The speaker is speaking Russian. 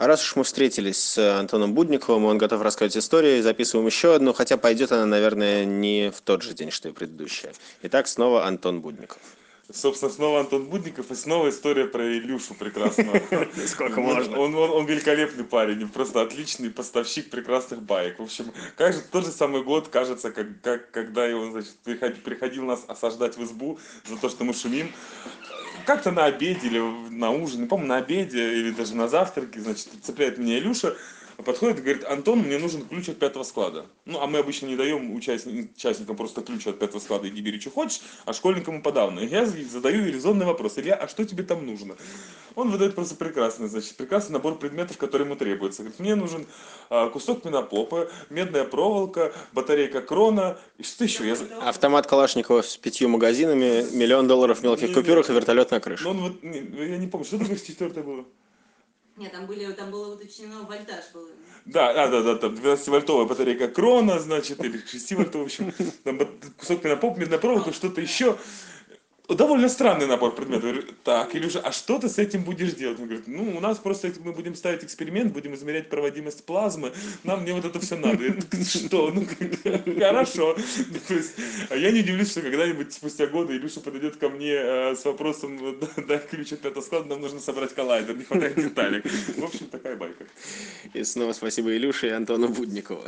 А раз уж мы встретились с Антоном Будниковым, он готов рассказать историю, записываем еще одну, хотя пойдет она, наверное, не в тот же день, что и предыдущая. Итак, снова Антон Будников. Собственно, снова Антон Будников и снова история про Илюшу прекрасного. Сколько можно. Он, он, он великолепный парень, просто отличный поставщик прекрасных баек. В общем, как же тот же самый год, кажется, как, как, когда он значит, приходил, приходил нас осаждать в избу за то, что мы шумим как-то на обеде или на ужине, по-моему, на обеде или даже на завтраке, значит, цепляет меня Илюша, подходит и говорит, Антон, мне нужен ключ от пятого склада. Ну, а мы обычно не даем участникам, участникам просто ключ от пятого склада, иди бери, что хочешь, а школьникам и подавно. И я задаю резонный вопрос, Илья, а что тебе там нужно? Он выдает просто прекрасный, значит, прекрасный набор предметов, которые ему требуются. Говорит, мне нужен а, кусок пенопопа, медная проволока, батарейка крона, и что еще? Я... Автомат Калашникова с пятью магазинами, миллион долларов в мелких купюрах и вертолет на крышу. Ну, он вот, не, я не помню, что такое четвертое было? Нет, там, были, там было уточнено, вольтаж был. Да, да, да, да, там 12-вольтовая батарейка Крона, значит, или 6-вольтовая, в общем, там кусок пенопоп, медная проволока, что-то еще довольно странный набор предметов. Говорю, так, Илюша, а что ты с этим будешь делать? Он говорит, ну, у нас просто мы будем ставить эксперимент, будем измерять проводимость плазмы, нам мне вот это все надо. Я такой, что? Ну, хорошо. То есть, а я не удивлюсь, что когда-нибудь спустя годы Илюша подойдет ко мне э, с вопросом, дай ключ от пятого склада, нам нужно собрать коллайдер, не хватает деталей. В общем, такая байка. И снова спасибо Илюше и Антону Будникову.